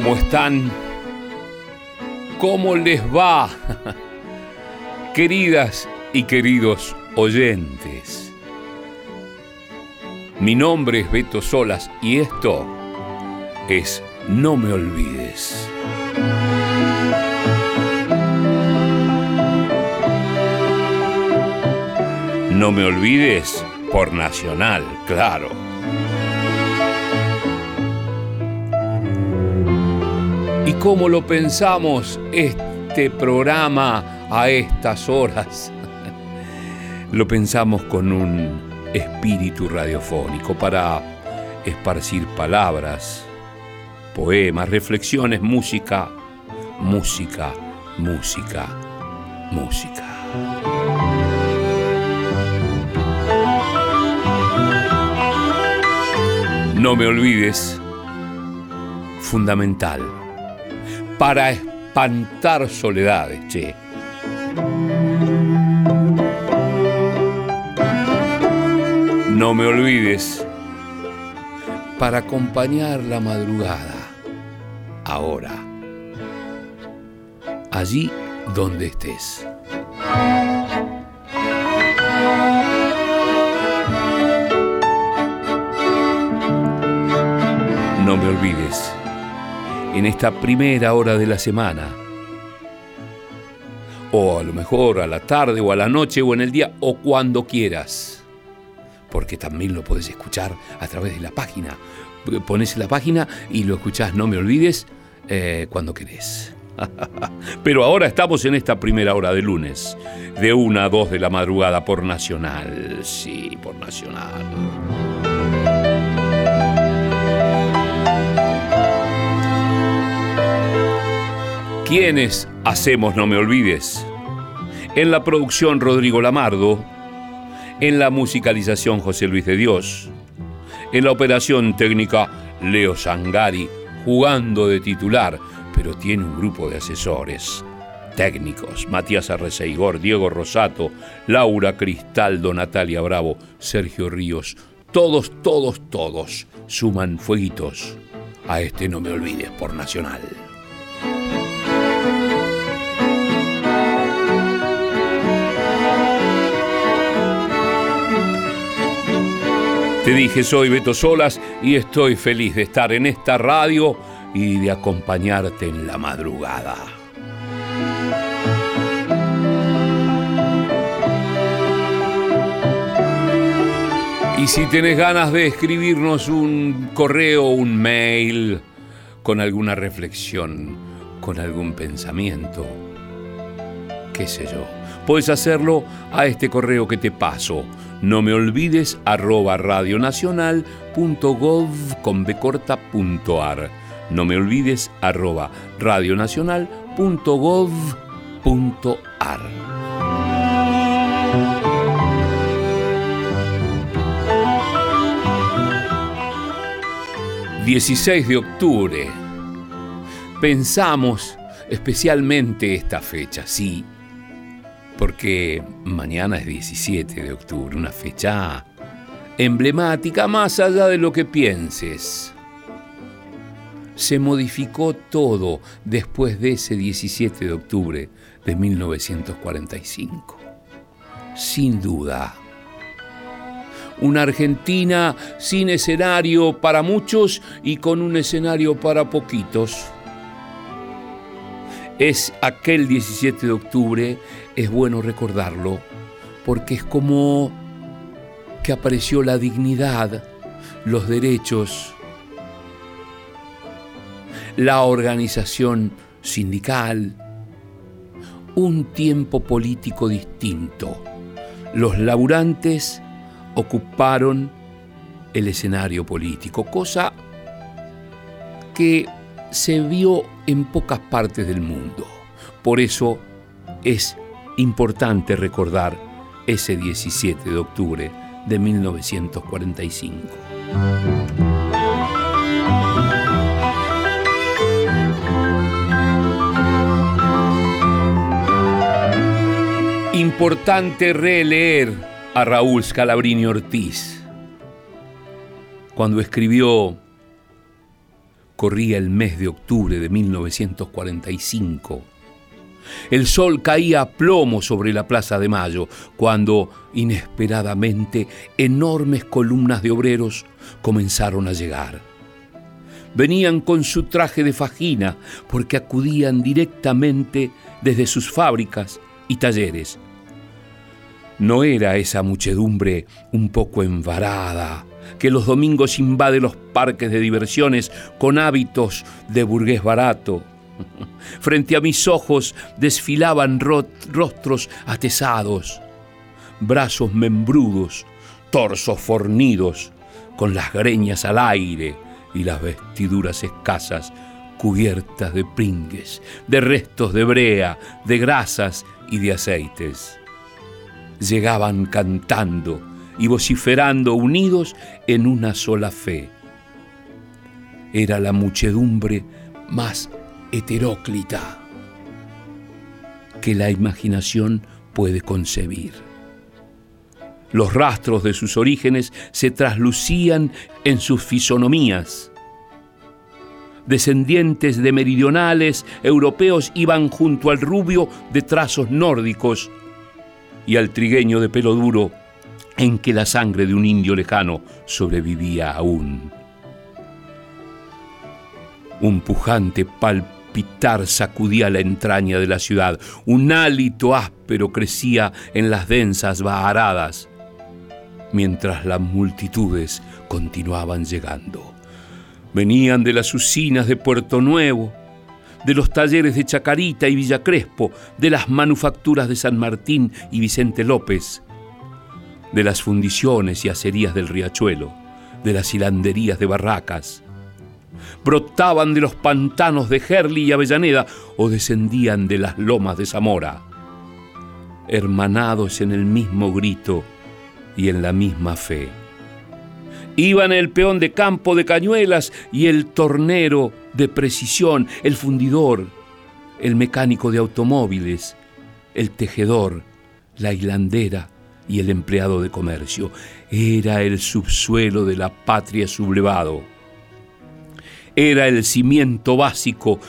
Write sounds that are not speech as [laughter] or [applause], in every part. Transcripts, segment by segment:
¿Cómo están? ¿Cómo les va? [laughs] Queridas y queridos oyentes. Mi nombre es Beto Solas y esto es No me olvides. No me olvides por Nacional, claro. ¿Y cómo lo pensamos este programa a estas horas? [laughs] lo pensamos con un espíritu radiofónico para esparcir palabras, poemas, reflexiones, música, música, música, música. No me olvides, fundamental, para espantar soledades, che. No me olvides, para acompañar la madrugada, ahora, allí donde estés. No me olvides, en esta primera hora de la semana, o a lo mejor a la tarde o a la noche o en el día o cuando quieras, porque también lo puedes escuchar a través de la página. Pones la página y lo escuchás, no me olvides, eh, cuando querés. [laughs] Pero ahora estamos en esta primera hora de lunes, de una a dos de la madrugada por Nacional. Sí, por Nacional. ¿Quiénes hacemos No Me Olvides? En la producción Rodrigo Lamardo, en la musicalización José Luis de Dios, en la operación técnica Leo Sangari, jugando de titular, pero tiene un grupo de asesores técnicos, Matías Arreceigor, Diego Rosato, Laura Cristaldo, Natalia Bravo, Sergio Ríos, todos, todos, todos suman fueguitos a este No Me Olvides por Nacional. Te dije, soy Beto Solas y estoy feliz de estar en esta radio y de acompañarte en la madrugada. Y si tenés ganas de escribirnos un correo, un mail, con alguna reflexión, con algún pensamiento, qué sé yo, puedes hacerlo a este correo que te paso. No me olvides arroba radionacional.gov con becorta.ar. No me olvides arroba radionacional.gov.ar. 16 de octubre. Pensamos especialmente esta fecha, sí, porque mañana es 17 de octubre, una fecha emblemática más allá de lo que pienses. Se modificó todo después de ese 17 de octubre de 1945. Sin duda una Argentina sin escenario para muchos y con un escenario para poquitos. Es aquel 17 de octubre, es bueno recordarlo, porque es como que apareció la dignidad, los derechos, la organización sindical, un tiempo político distinto. Los laburantes ocuparon el escenario político, cosa que se vio en pocas partes del mundo. Por eso es importante recordar ese 17 de octubre de 1945. Importante releer a Raúl Scalabrini Ortiz cuando escribió Corría el mes de octubre de 1945. El sol caía a plomo sobre la Plaza de Mayo cuando, inesperadamente, enormes columnas de obreros comenzaron a llegar. Venían con su traje de fajina porque acudían directamente desde sus fábricas y talleres. No era esa muchedumbre un poco envarada que los domingos invade los parques de diversiones con hábitos de burgués barato. [laughs] Frente a mis ojos desfilaban rostros atesados, brazos membrudos, torsos fornidos, con las greñas al aire y las vestiduras escasas cubiertas de pringues, de restos de brea, de grasas y de aceites. Llegaban cantando y vociferando unidos en una sola fe. Era la muchedumbre más heteróclita que la imaginación puede concebir. Los rastros de sus orígenes se traslucían en sus fisonomías. Descendientes de meridionales europeos iban junto al rubio de trazos nórdicos y al trigueño de pelo duro en que la sangre de un indio lejano sobrevivía aún. Un pujante palpitar sacudía la entraña de la ciudad, un hálito áspero crecía en las densas baharadas, mientras las multitudes continuaban llegando. Venían de las usinas de Puerto Nuevo, de los talleres de Chacarita y Villa Crespo, de las manufacturas de San Martín y Vicente López, de las fundiciones y acerías del riachuelo, de las hilanderías de barracas. Brotaban de los pantanos de Gerli y Avellaneda o descendían de las lomas de Zamora, hermanados en el mismo grito y en la misma fe. Iban el peón de campo de cañuelas y el tornero de precisión, el fundidor, el mecánico de automóviles, el tejedor, la hilandera, y el empleado de comercio. Era el subsuelo de la patria sublevado. Era el cimiento básico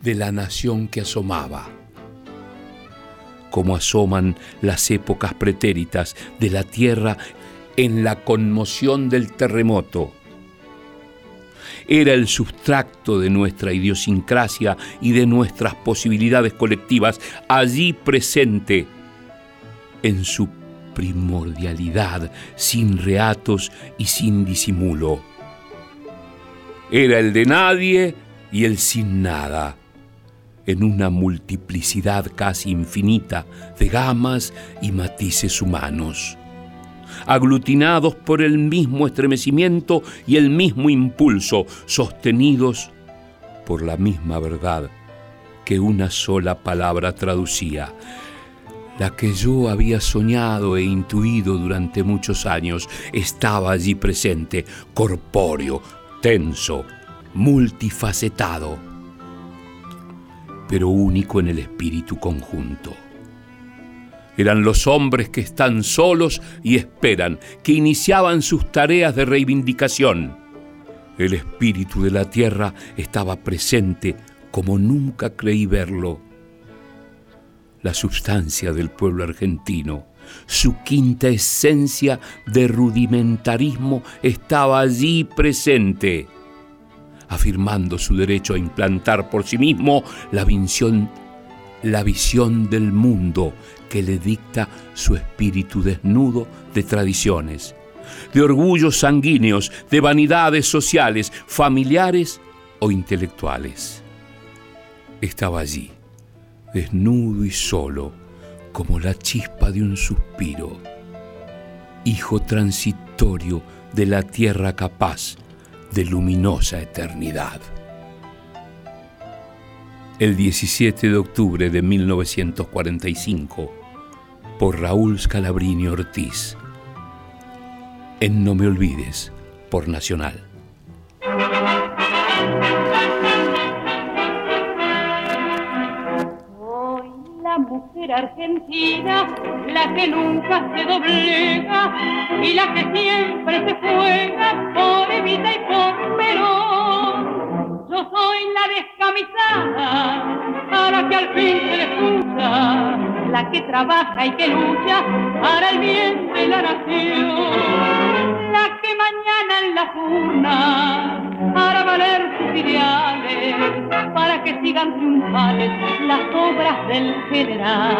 de la nación que asomaba. Como asoman las épocas pretéritas de la tierra en la conmoción del terremoto. Era el sustracto de nuestra idiosincrasia y de nuestras posibilidades colectivas, allí presente en su primordialidad, sin reatos y sin disimulo. Era el de nadie y el sin nada, en una multiplicidad casi infinita de gamas y matices humanos, aglutinados por el mismo estremecimiento y el mismo impulso, sostenidos por la misma verdad que una sola palabra traducía, la que yo había soñado e intuido durante muchos años, estaba allí presente, corpóreo, tenso, multifacetado, pero único en el espíritu conjunto. Eran los hombres que están solos y esperan, que iniciaban sus tareas de reivindicación. El espíritu de la tierra estaba presente como nunca creí verlo la substancia del pueblo argentino. Su quinta esencia de rudimentarismo estaba allí presente, afirmando su derecho a implantar por sí mismo la visión, del mundo que le dicta su espíritu desnudo de tradiciones, de orgullos sanguíneos, de vanidades sociales, familiares o intelectuales. Estaba allí desnudo y solo, como la chispa de un suspiro, hijo transitorio de la tierra capaz de luminosa eternidad. El 17 de octubre de 1945, por Raúl Scalabrini Ortiz, en No Me Olvides, por Nacional. Argentina, la que nunca se doblega y la que siempre se juega por Evita y por Perón. Yo descamisada, a la que al fin se le escucha, la que trabaja y que lucha para el bien de la nación, la que mañana en la urna para que sigan triunfales las obras del general.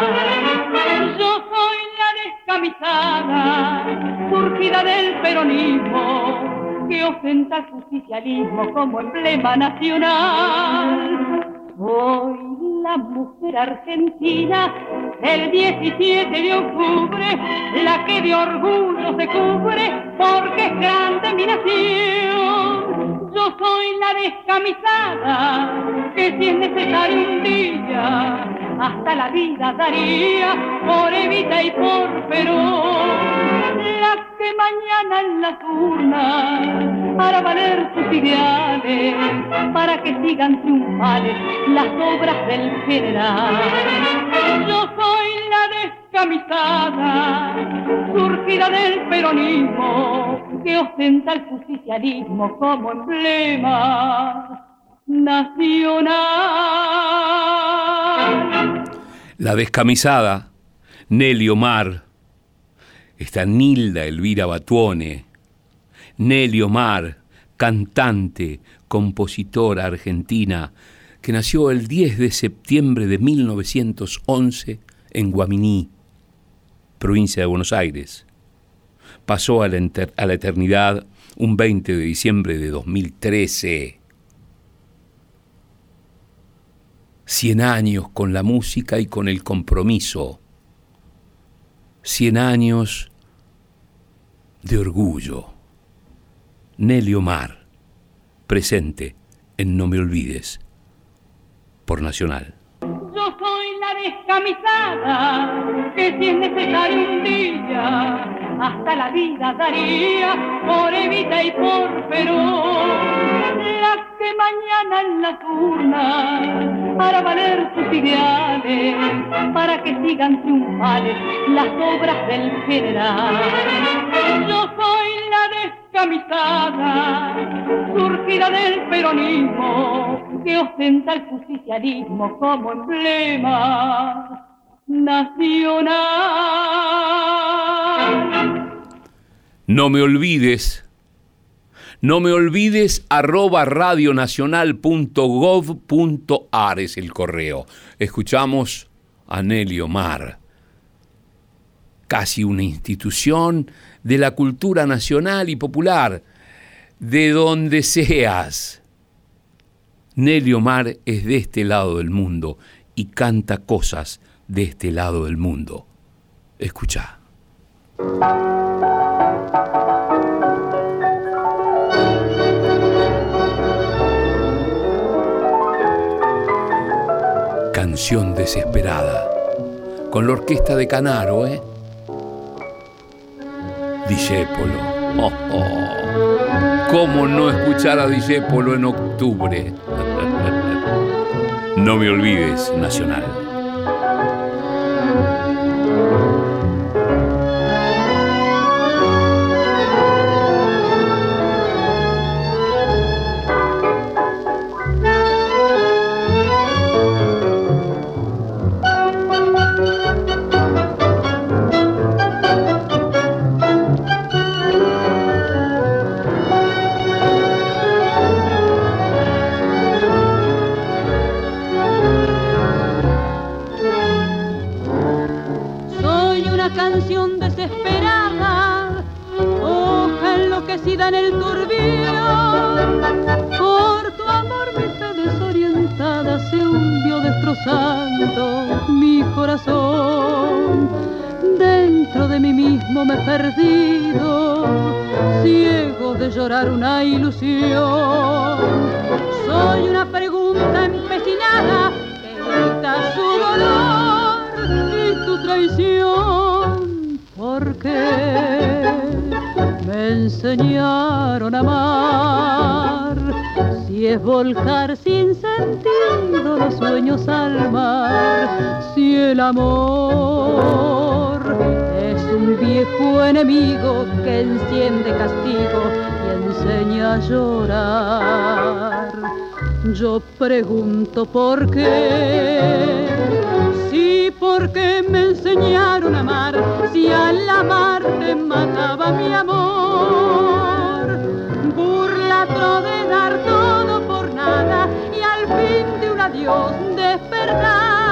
Yo soy la descamisada, surgida del peronismo, que ostenta el justicialismo como emblema nacional. Soy la mujer argentina el 17 de octubre, la que de orgullo se cubre porque es grande mi nación. Yo soy la descamisada que si es necesario un día hasta la vida daría por Evita y por Perón. La que mañana en la urnas hará valer sus ideales para que sigan triunfales las obras del general. Yo soy la descamisada, surgida del peronismo, que ostenta el justicialismo como emblema nacional. La descamisada, Nelly Omar, está Nilda Elvira Batuone, Nelly Omar, cantante, compositora argentina, que nació el 10 de septiembre de 1911 en Guaminí, provincia de Buenos Aires. Pasó a la, eternidad un 20 de diciembre de 2013. Cien años con la música y con el compromiso. Cien años de orgullo. Nelly Omar, presente en No Me Olvides, por Nacional. Yo soy la descamisada que si es necesario un día hasta la vida daría por Evita y por Perón. La que mañana en la urnas para valer sus ideales, para que sigan triunfales las obras del general. Yo soy la descamisada, surgida del peronismo, que ostenta el justicialismo como emblema nacional. No me olvides, no me olvides arroba radionacional.gov.ar es el correo. Escuchamos a Nelly Omar, casi una institución de la cultura nacional y popular, de donde seas. Nelly Omar es de este lado del mundo y canta cosas de este lado del mundo. Escucha. Canción desesperada, con la orquesta de Canaro, ¿eh? Disépolo. Oh, oh. ¿Cómo no escuchar a Disépolo en octubre? [laughs] no me olvides, Nacional. volcar sin sentido los sueños al mar. Si el amor es un viejo enemigo que enciende castigo y enseña a llorar. Yo pregunto por qué. Sí, porque me enseñaron a amar. Si al amar te mataba mi amor. Fin de un adiós despertar.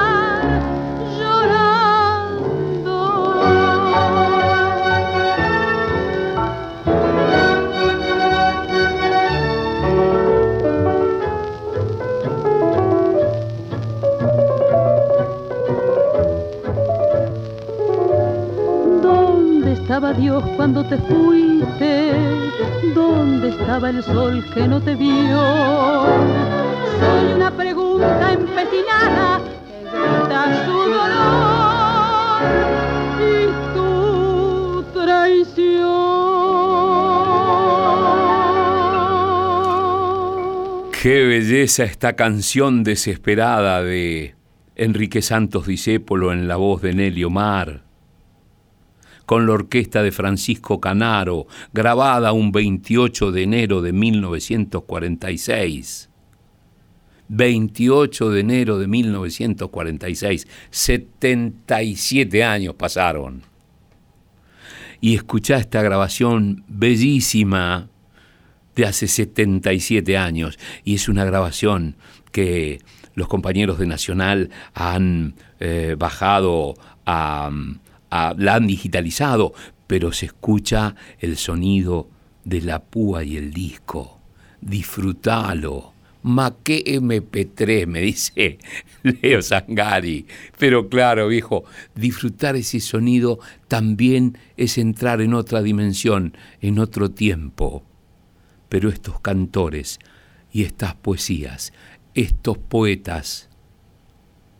estaba Dios cuando te fuiste? ¿Dónde estaba el sol que no te vio? Soy una pregunta empecinada que grita su dolor y tu traición. Qué belleza esta canción desesperada de Enrique Santos Discépolo en la voz de Nelly Omar con la orquesta de Francisco Canaro, grabada un 28 de enero de 1946. 28 de enero de 1946, 77 años pasaron. Y escuchá esta grabación bellísima de hace 77 años. Y es una grabación que los compañeros de Nacional han eh, bajado a, la han digitalizado, pero se escucha el sonido de la púa y el disco. Disfrútalo. Ma que MP3, me dice [laughs] Leo Sangari. Pero claro, viejo, disfrutar ese sonido también es entrar en otra dimensión, en otro tiempo. Pero estos cantores y estas poesías, estos poetas,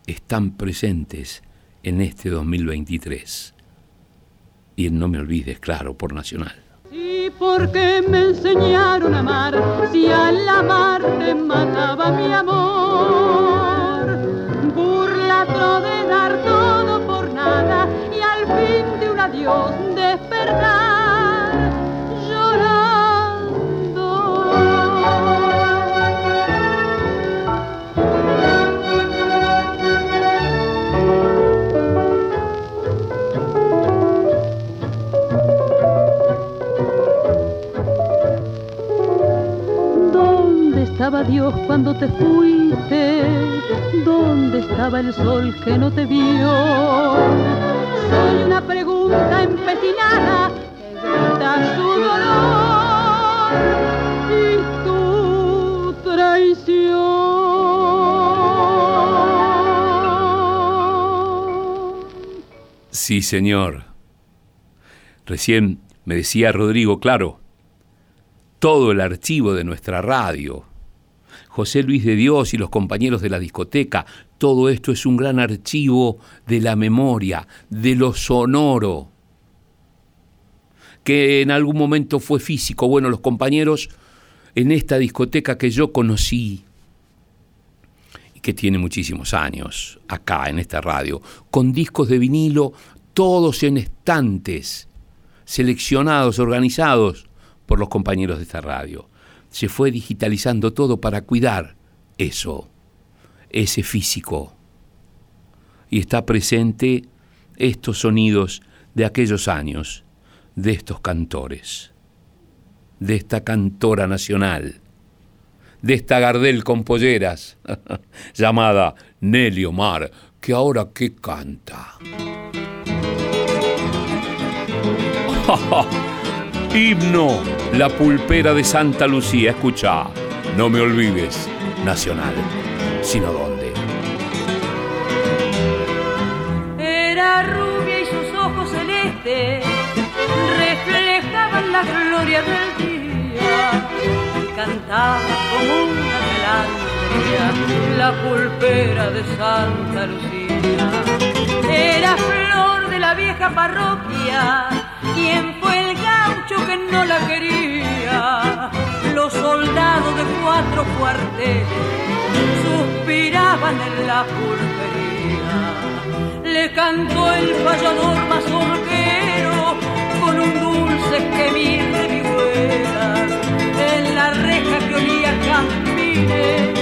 están presentes en este 2023. Y no me olvides, claro, por Nacional. Porque me enseñaron a amar, si al amar te mataba mi amor. Burlato de dar todo por nada y al fin de un adiós despertar. Estaba Dios cuando te fuiste? ¿Dónde estaba el sol que no te vio? Soy una pregunta empecinada que grita su dolor y tu traición. Sí, señor. Recién me decía Rodrigo, claro, todo el archivo de nuestra radio José Luis de Dios y los compañeros de la discoteca, todo esto es un gran archivo de la memoria, de lo sonoro, que en algún momento fue físico. Bueno, los compañeros en esta discoteca que yo conocí, y que tiene muchísimos años, acá en esta radio, con discos de vinilo, todos en estantes, seleccionados, organizados por los compañeros de esta radio se fue digitalizando todo para cuidar eso, ese físico. Y está presente estos sonidos de aquellos años, de estos cantores, de esta cantora nacional, de esta Gardel con polleras, [laughs] llamada Nelly Omar, que ahora qué canta. [laughs] Himno, la pulpera de Santa Lucía. Escucha, no me olvides, nacional, sino dónde. Era rubia y sus ojos celestes reflejaban la gloria del día. Cantaba como una melancolía la pulpera de Santa Lucía. Era flor de la vieja parroquia ¿Quién que no la quería. Los soldados de cuatro cuarteles suspiraban en la pulpería. Le cantó el payador mazorquero con un dulce gemir de vihuelas. En la reja que olía campines,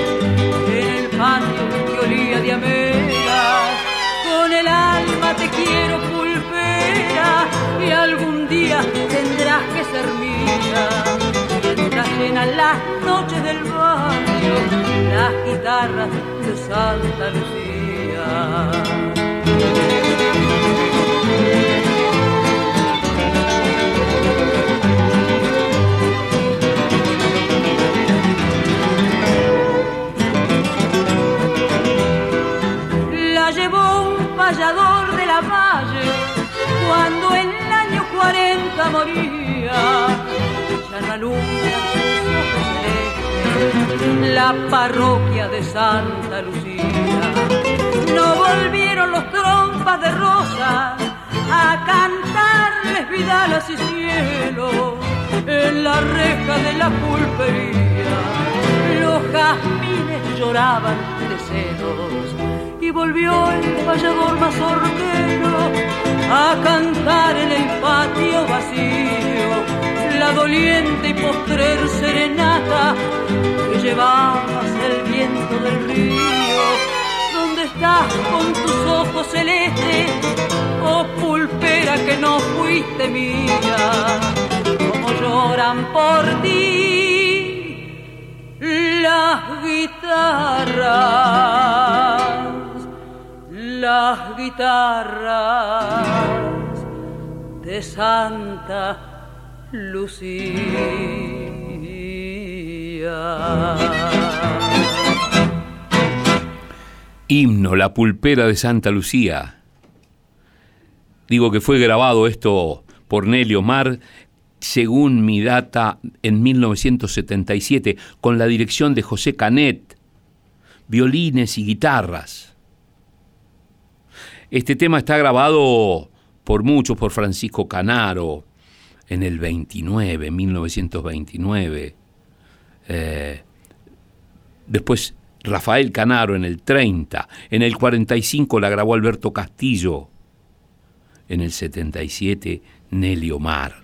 en el patio que olía de amelas. Con el alma te quiero pulpera y algún día más que ser mía. Mientras llenan las noches del barrio, las guitarras de Santa Lucía. Parroquia de Santa Lucía. No volvieron los trompas de rosa a cantarles vidalas y cielo en la reja de la pulpería. Los jazmines lloraban de celos y volvió el payador mazorquero a cantar en el patio vacío la doliente y postrer serenata que llevabas el viento del río. ¿Dónde estás con tus ojos celestes, oh pulpera que no fuiste mía? Como lloran por ti las guitarras, las guitarras de Santa Lucía. Himno, la pulpera de Santa Lucía. Digo que fue grabado esto por Nelio Mar, según mi data, en 1977, con la dirección de José Canet, violines y guitarras. Este tema está grabado por muchos, por Francisco Canaro, en el 29, 1929. Eh, después Rafael Canaro en el 30, en el 45 la grabó Alberto Castillo, en el 77 Nelly Omar.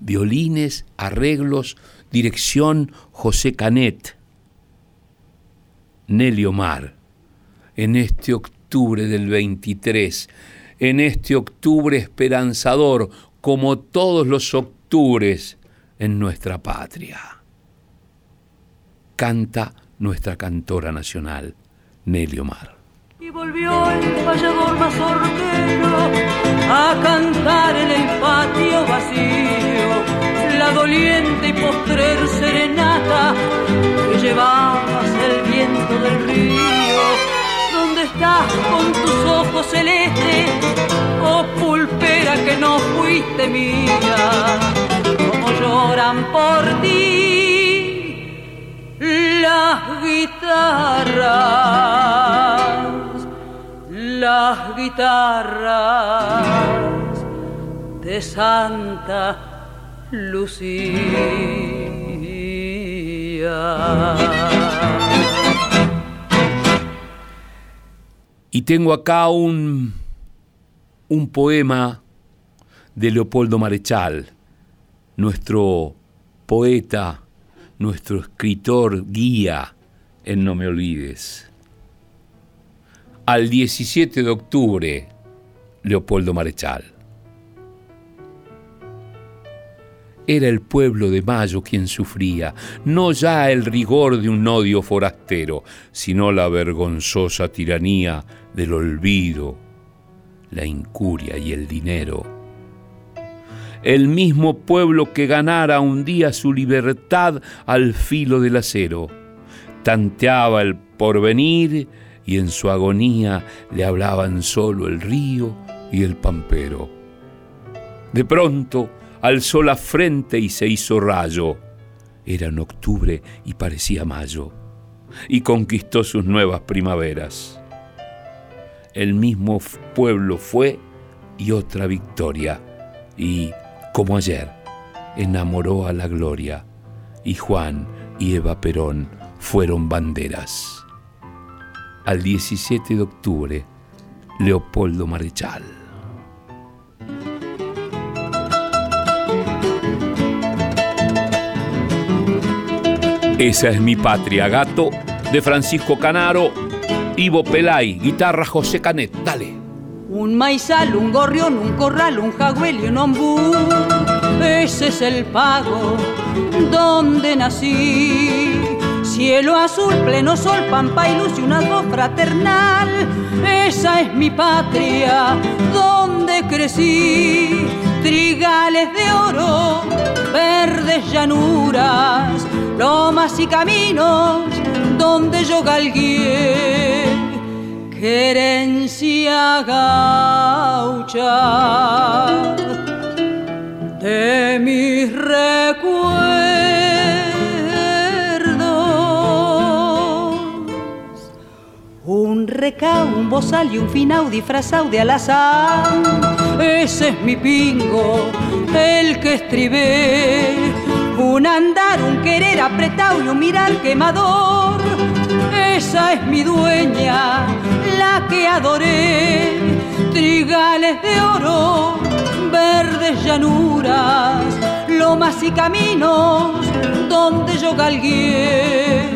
Violines, arreglos, dirección José Canet. Nelly Omar, en este octubre del 23, en este octubre esperanzador, como todos los octubres en nuestra patria. Canta nuestra cantora nacional, Nelly Omar. Y volvió el payador mazorquero a cantar en el patio vacío la doliente y postrer serenata que llevabas el viento del río estás con tus ojos celestes, oh pulpera no fuiste mía, como lloran por ti las guitarras, las guitarras de Santa Lucía. Y tengo acá un, un poema de Leopoldo Marechal, nuestro poeta, nuestro escritor guía en No Me Olvides. Al 17 de octubre, Leopoldo Marechal. Era el pueblo de Mayo quien sufría, no ya el rigor de un odio forastero, sino la vergonzosa tiranía del olvido, la incuria y el dinero. El mismo pueblo que ganara un día su libertad al filo del acero, tanteaba el porvenir y en su agonía le hablaban solo el río y el pampero. De pronto, alzó la frente y se hizo rayo. Era en octubre y parecía mayo, y conquistó sus nuevas primaveras. El mismo pueblo fue y otra victoria, y, como ayer, enamoró a la gloria, y Juan y Eva Perón fueron banderas. Al 17 de octubre, Leopoldo Marechal. Esa es mi patria, gato, de Francisco Canaro, Ivo Pelay, guitarra José Canet. Dale. Un maizal, un gorrión, un corral, un jagüel y un ombú. Ese es el pago donde nací. Cielo azul, pleno sol, pampa y luz y una voz fraternal. Esa es mi patria, donde crecí. Trigales de oro, verdes llanuras, lomas y caminos, donde yo galgué. Querencia gaucha de mis recuerdos. Un recao, un bozal y un finau disfrazado de alazán. Ese es mi pingo, el que estribé. Un andar, un querer apretado y un mirar quemador. Esa es mi dueña, la que adoré. Trigales de oro verdes llanuras, lomas y caminos donde yo galgué.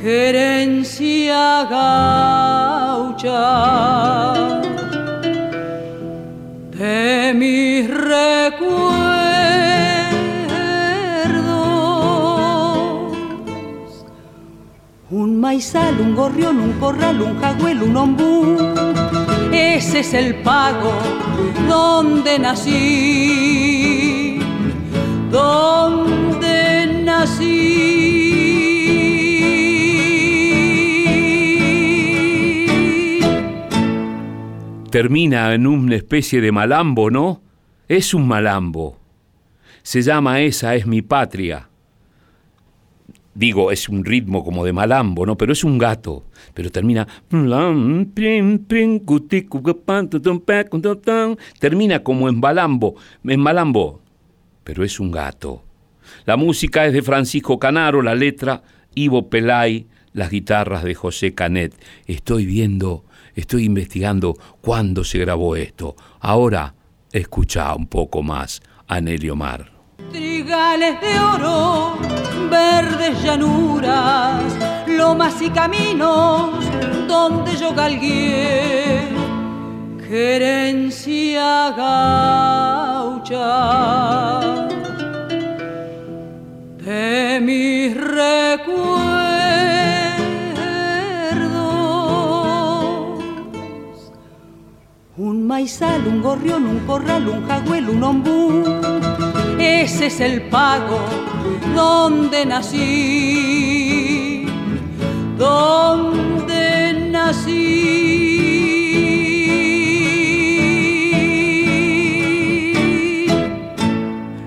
Querencia gaucha de mis recuerdos. Maizal, un gorrión, un corral, un jagüel, un ombú. Ese es el pago donde nací, donde nací. Termina en una especie de malambo, ¿no? Es un malambo. Se llama Esa es mi patria. Digo, es un ritmo como de malambo, ¿no? Pero es un gato. Pero termina. Termina como en malambo. En malambo. Pero es un gato. La música es de Francisco Canaro, la letra Ivo Pelay, las guitarras de José Canet. Estoy viendo, estoy investigando cuándo se grabó esto. Ahora escucha un poco más a Nelio Mar. Trigales de oro, verdes llanuras, lomas y caminos donde yo galgué. Querencia gaucha de mis recuerdos. Un maizal, un gorrión, un corral, un jagüel, un ombú. Ese es el pago donde nací, donde nací.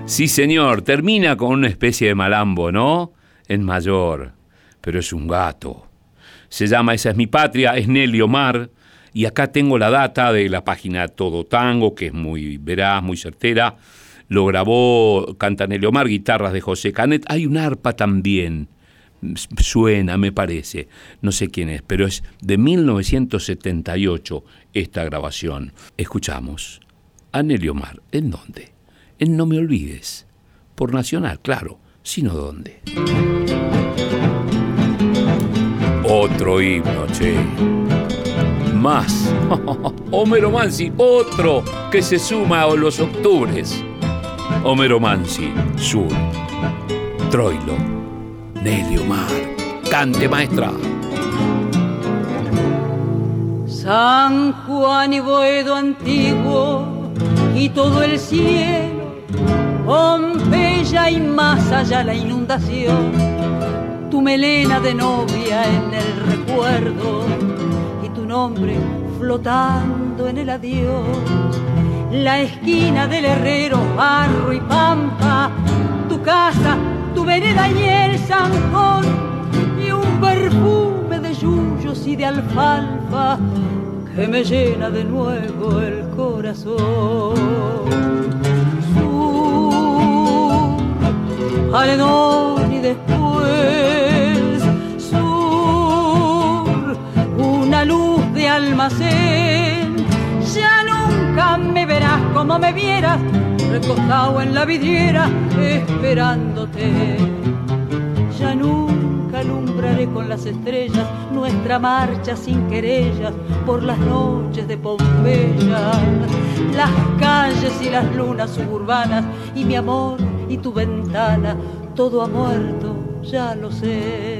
Sí, señor, termina con una especie de malambo, ¿no? En mayor, pero es un gato. Se llama Esa es mi patria, es Nelly Omar, y acá tengo la data de la página Todo Tango, que es muy veraz, muy certera. Lo grabó Cantanelli Omar, guitarras de José Canet. Hay un arpa también, suena, me parece. No sé quién es, pero es de 1978 esta grabación. Escuchamos a Nelly Omar. ¿En dónde? En No Me Olvides. Por Nacional, claro. Sino dónde. Otro himno, che. Más. [laughs] Homero Mansi, otro que se suma a los octubres. Homero Mansi, Sur. Troilo. Nelly Omar. Cante, maestra. San Juan y Boedo antiguo y todo el cielo, Pompeya y más allá la inundación, tu melena de novia en el recuerdo y tu nombre flotando en el adiós, la esquina del herrero, barro y pampa, tu casa, tu vereda y el zanjón y un perfume de yuyos y de alfalfa que me llena de nuevo el corazón. Sur, arenón y después sur, una luz de almacén. Ya nunca me verás como me vieras, recostado en la vidriera, esperándote. Ya nunca alumbraré con las estrellas nuestra marcha sin querellas por las noches de Pompeya, las calles y las lunas suburbanas y mi amor y tu ventana, todo ha muerto, ya lo sé.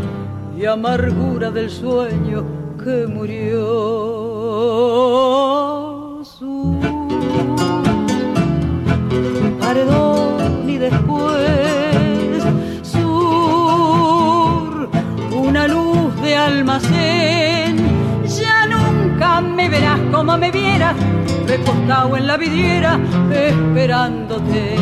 y amargura del sueño que murió. Su paredón y después sur, una luz de almacén. Ya nunca me verás como me vieras, recostado en la vidriera esperándote.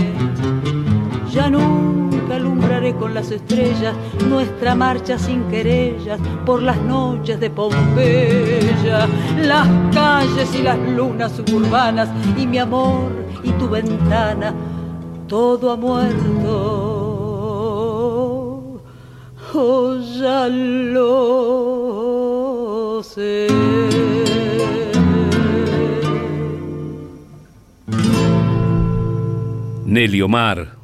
Ya nunca alumbraré con las estrellas nuestra marcha sin querellas por las noches de Pompeya, las calles y las lunas suburbanas y mi amor y tu ventana, todo ha muerto. Oh, ya lo sé. Nelly Omar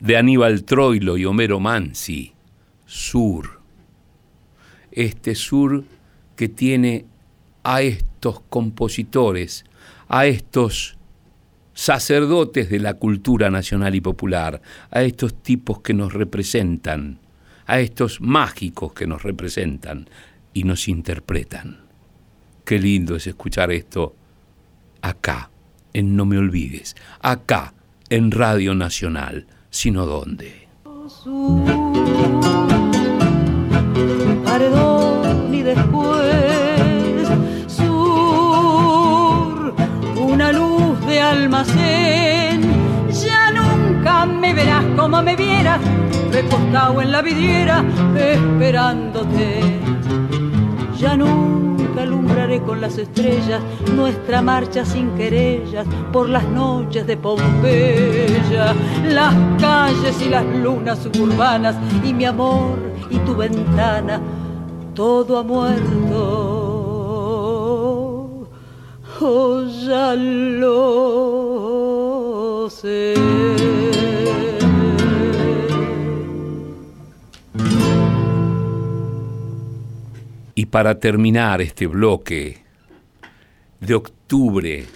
de Aníbal Troilo y Homero Mansi, Sur. Este sur que tiene a estos compositores, a estos sacerdotes de la cultura nacional y popular, a estos tipos que nos representan, a estos mágicos que nos representan y nos interpretan. Qué lindo es escuchar esto acá, en No Me Olvides, acá, en Radio Nacional sino dónde. Paredón y después sur, una luz de almacén. Ya nunca me verás como me vieras, recostado en la vidriera esperándote. Ya nunca alumbraré con las estrellas nuestra marcha sin querellas por las noches de Pompeya, las calles y las lunas suburbanas y mi amor y tu ventana, todo ha muerto. Oh, ya. Y para terminar este bloque de octubre,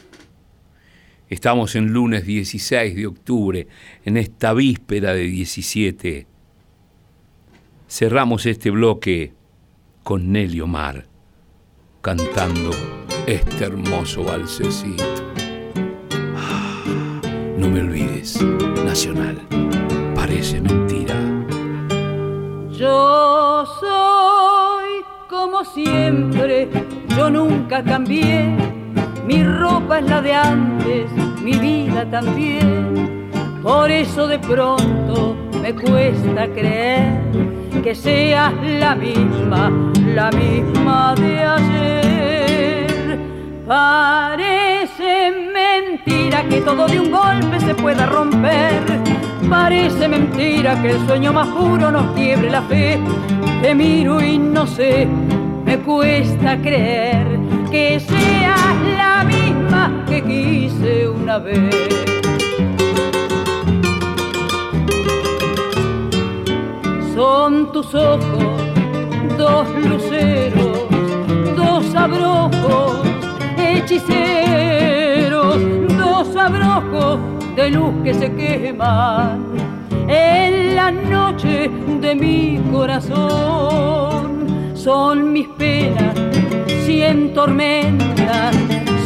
estamos en lunes 16 de octubre, en esta víspera de 17, cerramos este bloque con Nelly Omar cantando este hermoso balsecito. No me olvides, Nacional, parece mentira. Yo soy como siempre, yo nunca cambié. Mi ropa es la de antes, mi vida también. Por eso de pronto me cuesta creer que seas la misma, la misma de ayer. Parece mentira que todo de un golpe se pueda romper. Parece mentira que el sueño más puro nos quiebre la fe te miro y no sé, me cuesta creer que seas la misma que quise una vez. Son tus ojos, dos luceros, dos abrojos, hechiceros, dos abrojos de luz que se queman en la noche de mi corazón. Son mis penas, cien tormentas,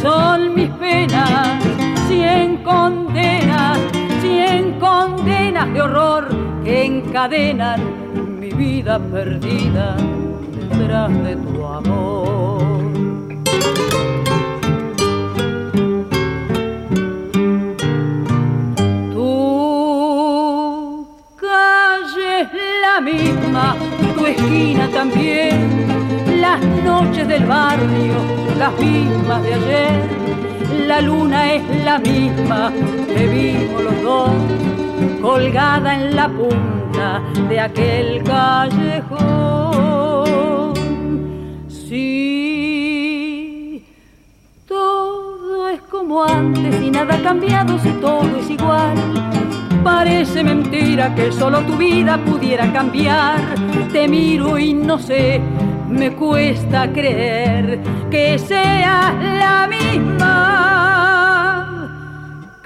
son mis penas, cien condenas, cien condenas de horror que encadenan mi vida perdida detrás de tu amor. misma, esquina también, las noches del barrio, las mismas de ayer, la luna es la misma que vimos los dos, colgada en la punta de aquel callejón. Sí, todo es como antes y nada ha cambiado si todo es igual. Parece mentira que solo tu vida pudiera cambiar. Te miro y no sé me cuesta creer que sea la misma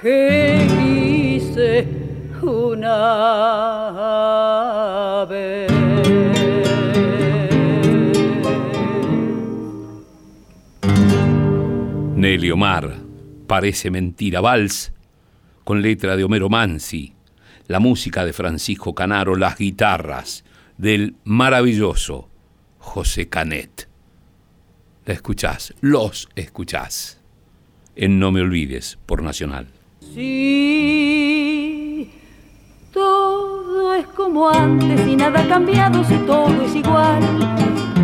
que hice una vez. Nelly parece mentira, vals, con letra de Homero Mansi, la música de Francisco Canaro, las guitarras del maravilloso José Canet. La escuchás, los escuchás. En No Me Olvides, por Nacional. Sí, todo es como antes y nada ha cambiado si todo es igual.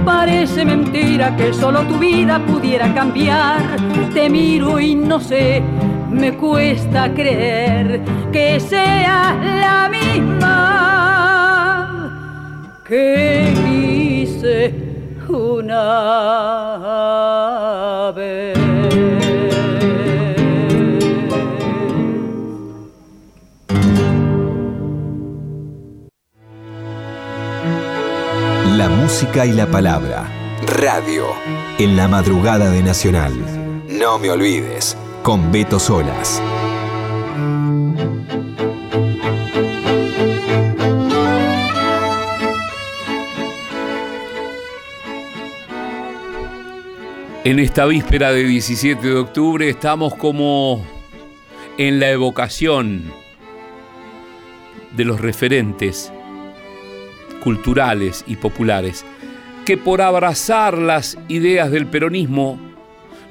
Parece mentira que solo tu vida pudiera cambiar. Te miro y no sé, me cuesta creer que sea la misma que una vez. La música y la palabra. Radio. En la madrugada de Nacional. No me olvides. Con Beto Solas. En esta víspera de 17 de octubre estamos como en la evocación de los referentes culturales y populares que por abrazar las ideas del peronismo,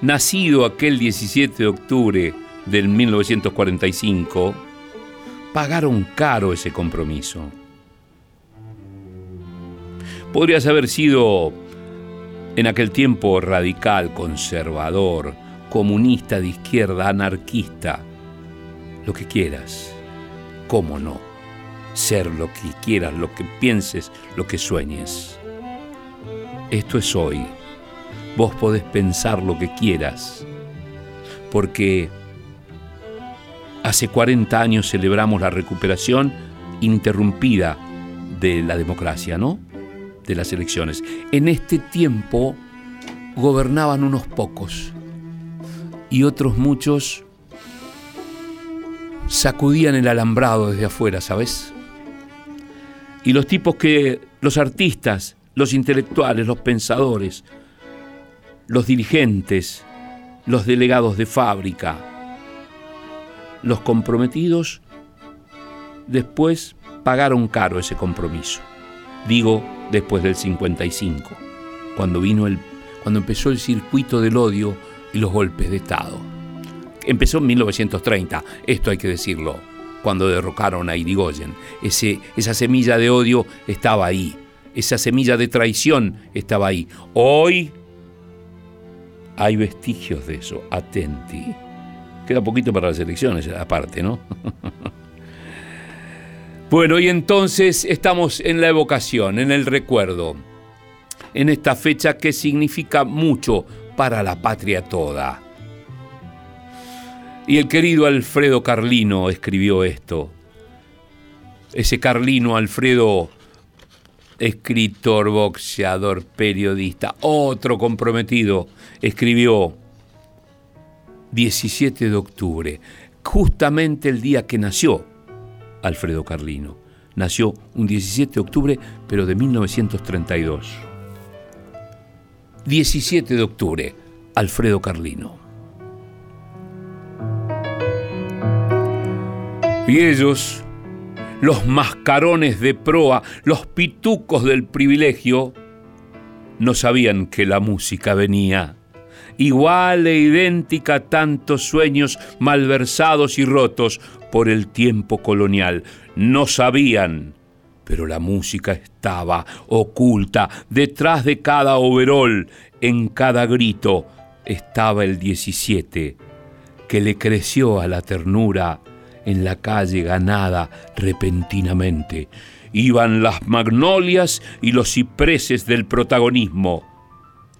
nacido aquel 17 de octubre del 1945, pagaron caro ese compromiso. Podrías haber sido en aquel tiempo radical, conservador, comunista de izquierda, anarquista, lo que quieras, cómo no, ser lo que quieras, lo que pienses, lo que sueñes. Esto es hoy. Vos podés pensar lo que quieras, porque hace 40 años celebramos la recuperación interrumpida de la democracia, ¿no? de las elecciones. En este tiempo gobernaban unos pocos y otros muchos sacudían el alambrado desde afuera, ¿sabes? Y los tipos que, los artistas, los intelectuales, los pensadores, los dirigentes, los delegados de fábrica, los comprometidos, después pagaron caro ese compromiso. Digo, después del 55, cuando, vino el, cuando empezó el circuito del odio y los golpes de Estado. Empezó en 1930, esto hay que decirlo, cuando derrocaron a Irigoyen. Esa semilla de odio estaba ahí, esa semilla de traición estaba ahí. Hoy hay vestigios de eso, atenti. Queda poquito para las elecciones, aparte, ¿no? [laughs] Bueno, y entonces estamos en la evocación, en el recuerdo, en esta fecha que significa mucho para la patria toda. Y el querido Alfredo Carlino escribió esto. Ese Carlino Alfredo, escritor, boxeador, periodista, otro comprometido, escribió 17 de octubre, justamente el día que nació Alfredo Carlino. Nació un 17 de octubre, pero de 1932. 17 de octubre, Alfredo Carlino. Y ellos, los mascarones de proa, los pitucos del privilegio, no sabían que la música venía igual e idéntica a tantos sueños malversados y rotos por el tiempo colonial. No sabían, pero la música estaba oculta detrás de cada overol, en cada grito estaba el 17, que le creció a la ternura en la calle ganada repentinamente. Iban las magnolias y los cipreses del protagonismo.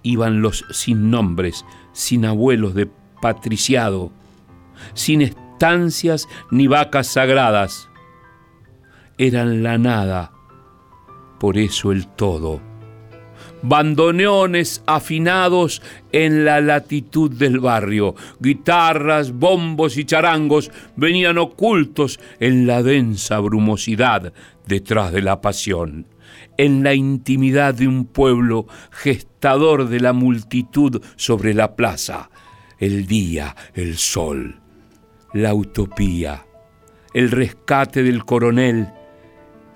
Iban los sin nombres, sin abuelos de patriciado, sin estancias ni vacas sagradas. Eran la nada, por eso el todo bandoneones afinados en la latitud del barrio, guitarras, bombos y charangos venían ocultos en la densa brumosidad detrás de la pasión, en la intimidad de un pueblo gestador de la multitud sobre la plaza, el día, el sol, la utopía, el rescate del coronel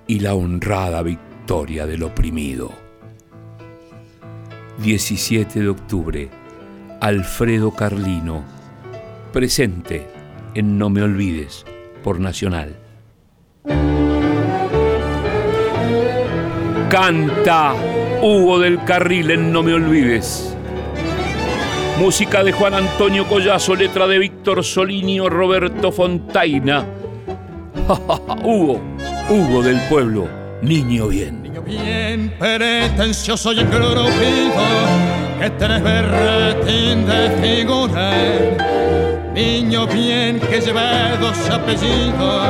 y la honrada victoria del oprimido. 17 de octubre, Alfredo Carlino, presente en No Me Olvides por Nacional. Canta Hugo del Carril en No Me Olvides. Música de Juan Antonio Collazo, letra de Víctor Solinio, Roberto Fontaina. [laughs] Hugo, Hugo del pueblo, niño bien bien pretencioso y engrupido que tenés berretín de figura. Niño bien que lleva dos apellidos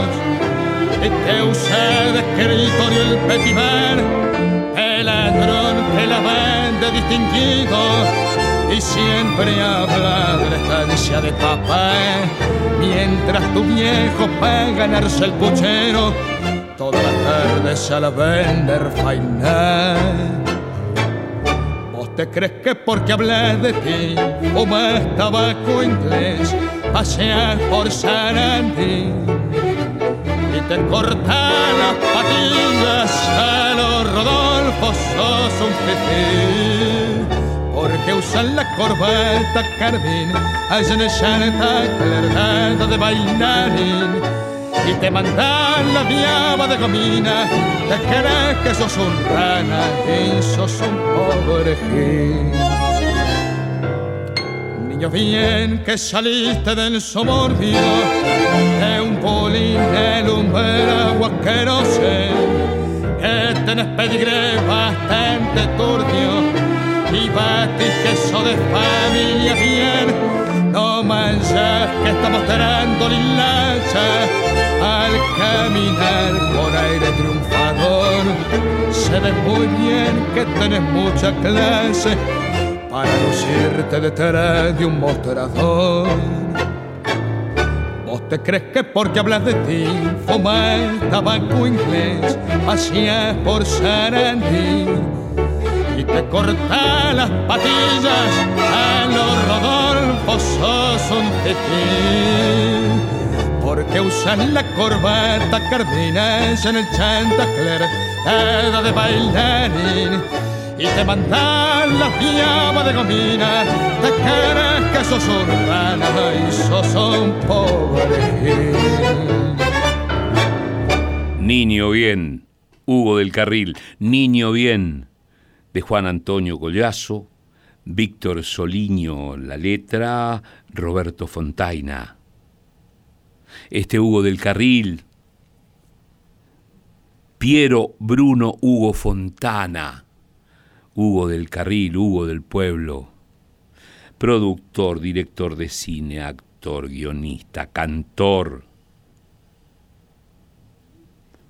y que usa de escritorio el petimer, el ladrón que la vende distinguido y siempre habla de la estancia de papá, mientras tu viejo va a ganarse el puchero toda tarde a la vender fainar. ¿Vos te crees que porque hablé de ti fumas tabaco inglés, paseas por Sarandí y te cortas las patillas a los Rodolfo sos un fifí? porque usan la corbata carmín, hacen el clergado de bailarín y te mandan la viaba de gomina, te crees que sos un rana y sos un pobre gil. Niño bien que saliste del somorbio de un polín de lumber que no sé, que tenés pedigré bastante turbio y batis queso de familia bien, no manches que estamos mostrando la al caminar por aire triunfador. Se ve muy bien que tenés mucha clase para lucirte detrás de un mostrador. ¿Vos te crees que porque hablas de ti, fumas tabaco inglés, paseas por Sarandí y te cortas las patillas a los Rodolfo sos un porque usan la corbata cardinas en el chantacler, edad de bailarín, y te mandan la llama de gomina, te crees que sos urbana y sos un pobre Niño bien, Hugo del Carril, Niño bien, de Juan Antonio Gollazo, Víctor Soliño la letra, Roberto Fontaina este Hugo del Carril, Piero Bruno Hugo Fontana, Hugo del Carril, Hugo del Pueblo, productor, director de cine, actor, guionista, cantor,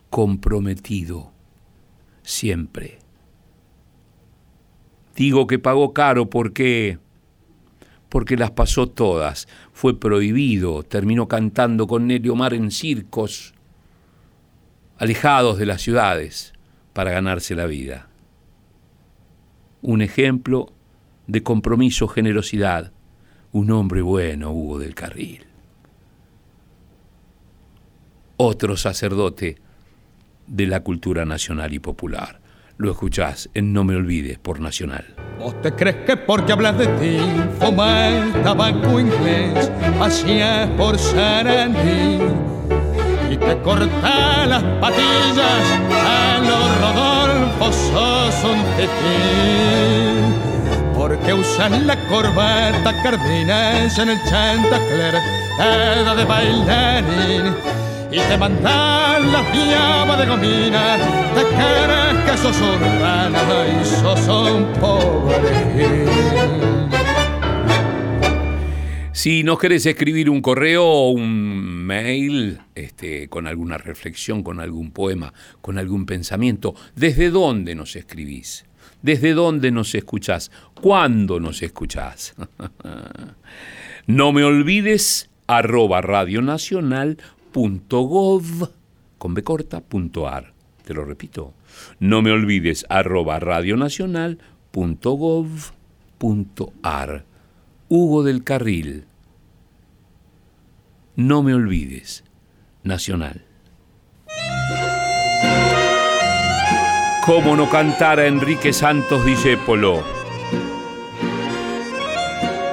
comprometido, siempre. Digo que pagó caro porque porque las pasó todas. Fue prohibido, terminó cantando con Nelio Mar en circos, alejados de las ciudades, para ganarse la vida. Un ejemplo de compromiso, generosidad, un hombre bueno, Hugo del Carril. Otro sacerdote de la cultura nacional y popular. Lo escuchás en No Me Olvides por Nacional. ¿Vos te crees que porque hablas de ti, fumas tabaco inglés, paseas por Sarandí y te cortas las patillas a los Rodolfo sos un tití? Porque usan la corbata cardinas en el chantacler, edad de bailarín y te mandan la llama de gomina. Te crees que sos urbana y sos pobre Si nos querés escribir un correo o un mail este, con alguna reflexión, con algún poema, con algún pensamiento, ¿desde dónde nos escribís? ¿Desde dónde nos escuchás? ¿Cuándo nos escuchás? [laughs] no me olvides arroba radionacional.gov con b corta, punto ar. Te lo repito. No me olvides arroba radionacional.gov.ar. Hugo del Carril no me olvides, Nacional. ¿Cómo no cantar a Enrique Santos Discépolo?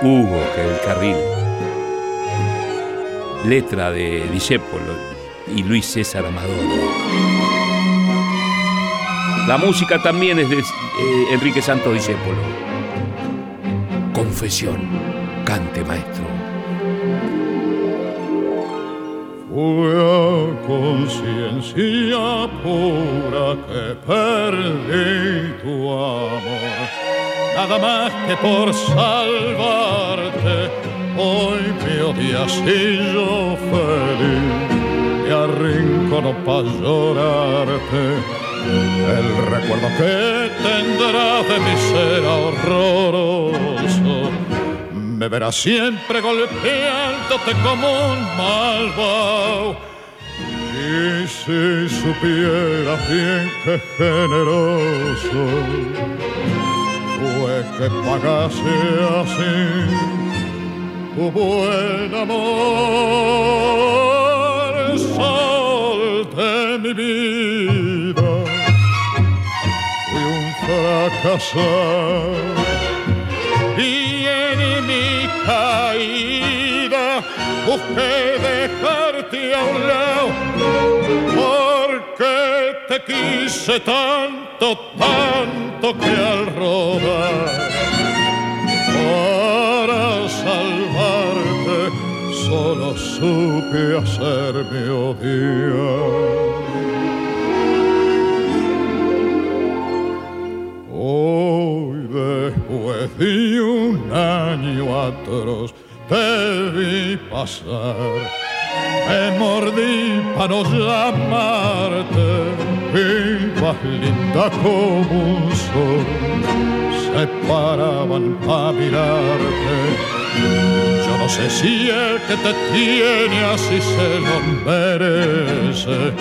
Hugo, que el carril. Letra de Discépolo y Luis César Amador. La música también es de eh, Enrique Santos Discépolo. Confesión. Cante, maestro. Fue a conciencia pura que perdí tu amor, nada más que por salvarte, hoy me odias y yo feliz, me arrincono para llorarte. El recuerdo que tendrás de mi ser horroroso me verás siempre golpeándote como un malvado. Y si supiera bien que generoso fue que pagase así tu buen amor, sol de mi vida, fui un fracasado caída, busqué dejarte a un lado, porque te quise tanto, tanto que al rodar, solo supe hacerme odiar. después de un año atroz te vi pasar. Me mordí para no llamarte, ibas linda como un sol. Se paraban para mirarte. Yo no sé si el que te tiene así se lo merece.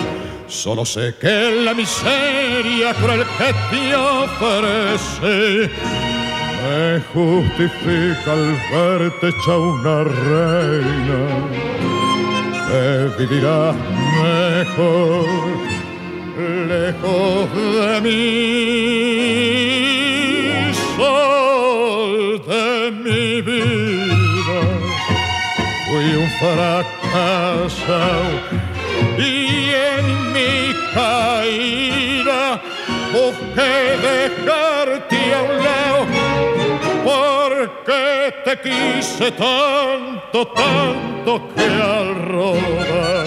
Solo sé que la miseria cruel que te ofrece me justifica al verte hecha una reina. Que vivirá mejor lejos de mí, sol de mi vida. Un fracaso y en mi caída busqué dejarte a un lado porque te quise tanto, tanto que al rodar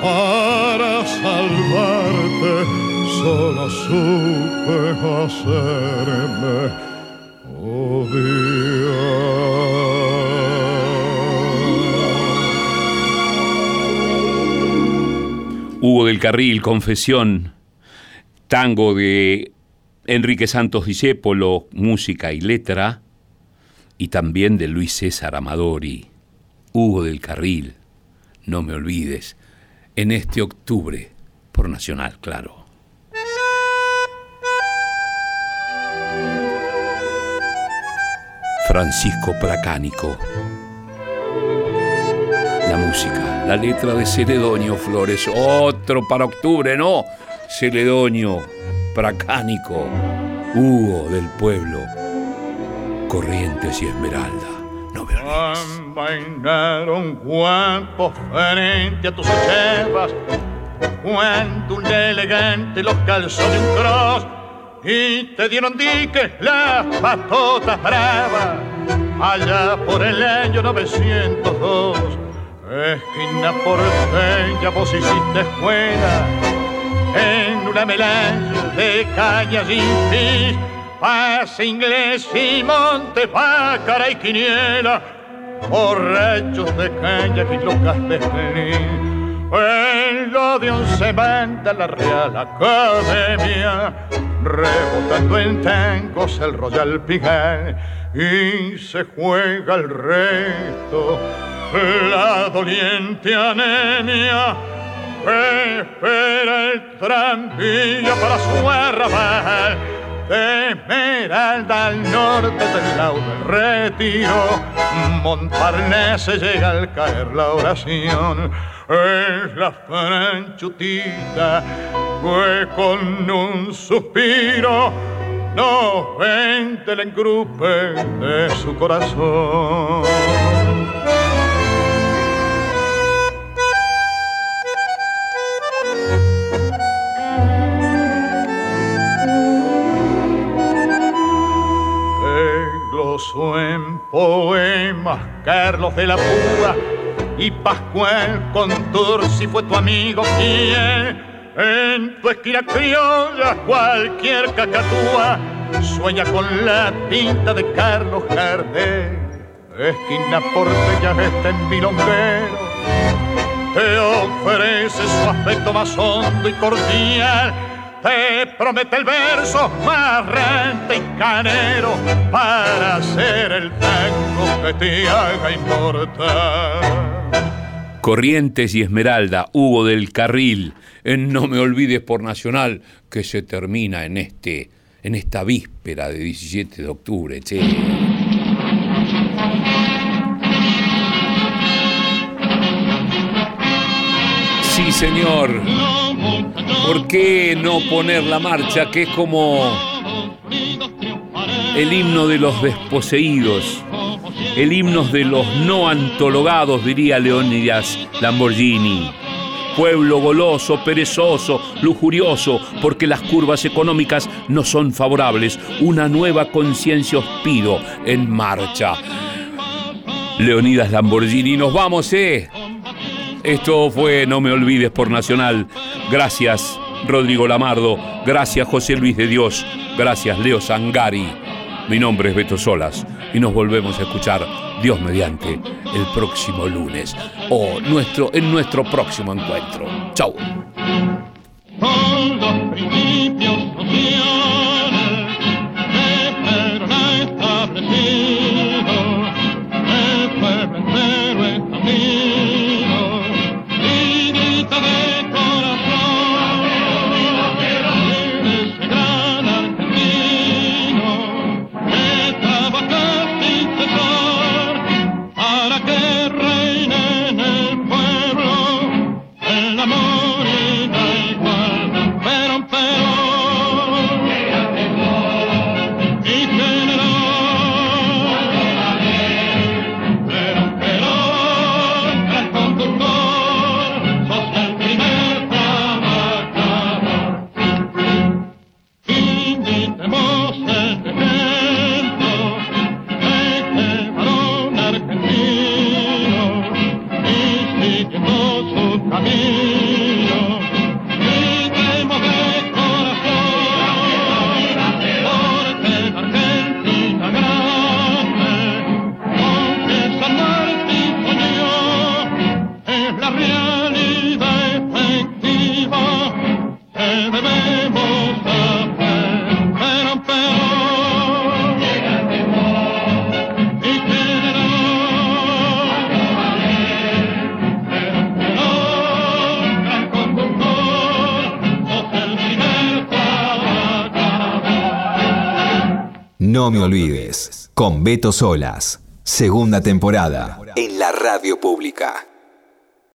para salvarte solo supe hacerme odiar. Hugo del Carril, Confesión, tango de Enrique Santos Discépolo, música y letra, y también de Luis César Amadori. Hugo del Carril, no me olvides, en este octubre, por Nacional, claro. Francisco Placánico la la letra de Celedonio Flores, otro para octubre, ¿no? Celedonio, Pracánico, Hugo del pueblo, Corrientes y Esmeralda. No me un guapo frente a tus ochevas, cuando un elegante los calzó de un cross. Y te dieron diques las patotas bravas. Allá por el año 902 Esquina porteña, vos hiciste escuela. En una melange de cañas y pis, paz inglés y monte, pácara y quiniela, borrachos de caña y locas de feliz. El odio se manda la Real Academia, rebotando en tangos el Royal Pigal y se juega el resto la doliente anemia espera el tranvía para su arrabal. De Esmeralda al norte del del retiro Montparnasse llega al caer la oración. Es la franchutita fue con un suspiro no vente el engrupe de su corazón Carlos de la Púa y Pascual si fue tu amigo quien en tu esquina criolla cualquier cacatúa sueña con la pinta de Carlos Gardel. Esquina porteña este en milonguero. Te ofrece su aspecto más hondo y cordial te promete el verso más rente y canero para hacer el tango que te haga importar. Corrientes y Esmeralda, Hugo del Carril, en No me olvides por Nacional, que se termina en este, en esta víspera de 17 de octubre, che. Sí, señor. ¿Por qué no poner la marcha que es como el himno de los desposeídos, el himno de los no antologados, diría Leónidas Lamborghini? Pueblo goloso, perezoso, lujurioso, porque las curvas económicas no son favorables. Una nueva conciencia os pido en marcha. Leonidas Lamborghini, nos vamos, ¿eh? Esto fue No me olvides por Nacional. Gracias Rodrigo Lamardo, gracias José Luis de Dios, gracias Leo Sangari. Mi nombre es Beto Solas y nos volvemos a escuchar Dios mediante el próximo lunes o nuestro, en nuestro próximo encuentro. Chau. Beto Solas, segunda temporada, en la radio pública.